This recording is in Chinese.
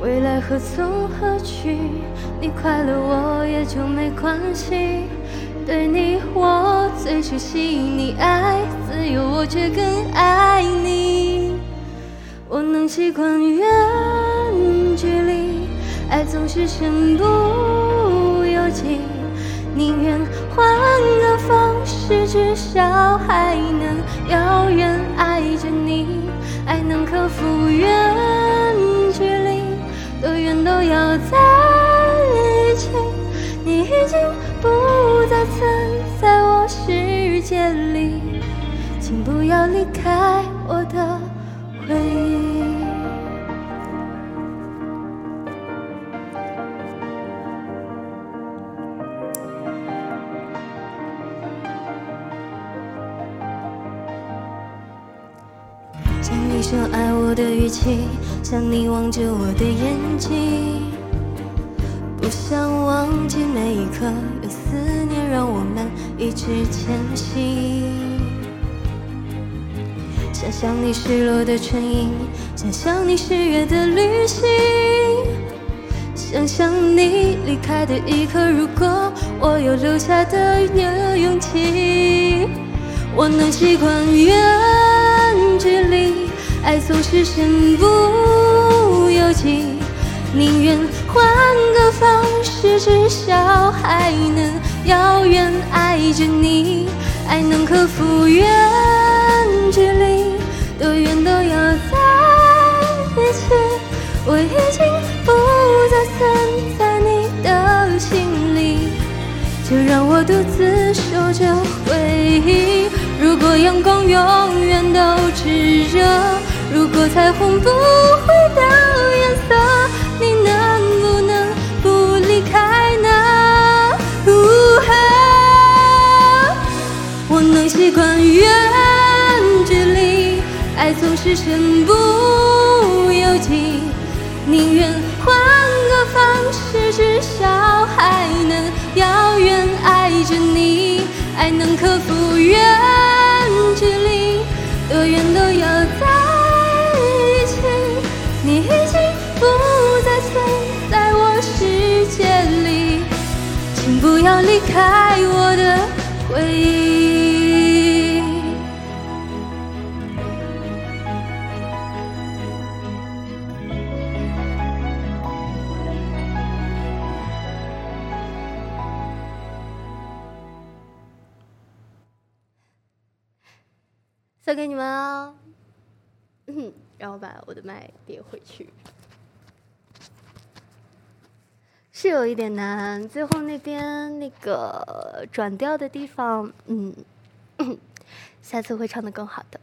未来何从何去？你快乐我也就没关系。对你我最熟悉，你爱自由，我却更爱你。我能习惯远距离，爱总是身不由己。宁愿换个方式，至少还能遥远爱着你，爱能克服都要在一起，你已经不再存在我世界里，请不要离开我的回忆。像你说爱我的语气，像你望着我的眼睛，刻，有思念让我们一直前行。想象你失落的唇印，想象你失约的旅行，想象你离开的一刻，如果我有留下的勇气，我能习惯远距离，爱总是身不由己，宁愿换个方式，至少还能遥远爱着你，爱能克服远距离，多远都要在一起。我已经不再存在你的心里，就让我独自守着回忆。如果阳光永远都炽热，如果彩虹不会掉我能习惯远距离，爱总是身不由己，宁愿换个方式，至少还能遥远爱着你，爱能克服远距离，多远都要在一起。你已经不再存在我世界里，请不要离开我的回忆。送给你们哦。嗯，让我把我的麦叠回去，是有一点难。最后那边那个转调的地方，嗯，下次会唱的更好的。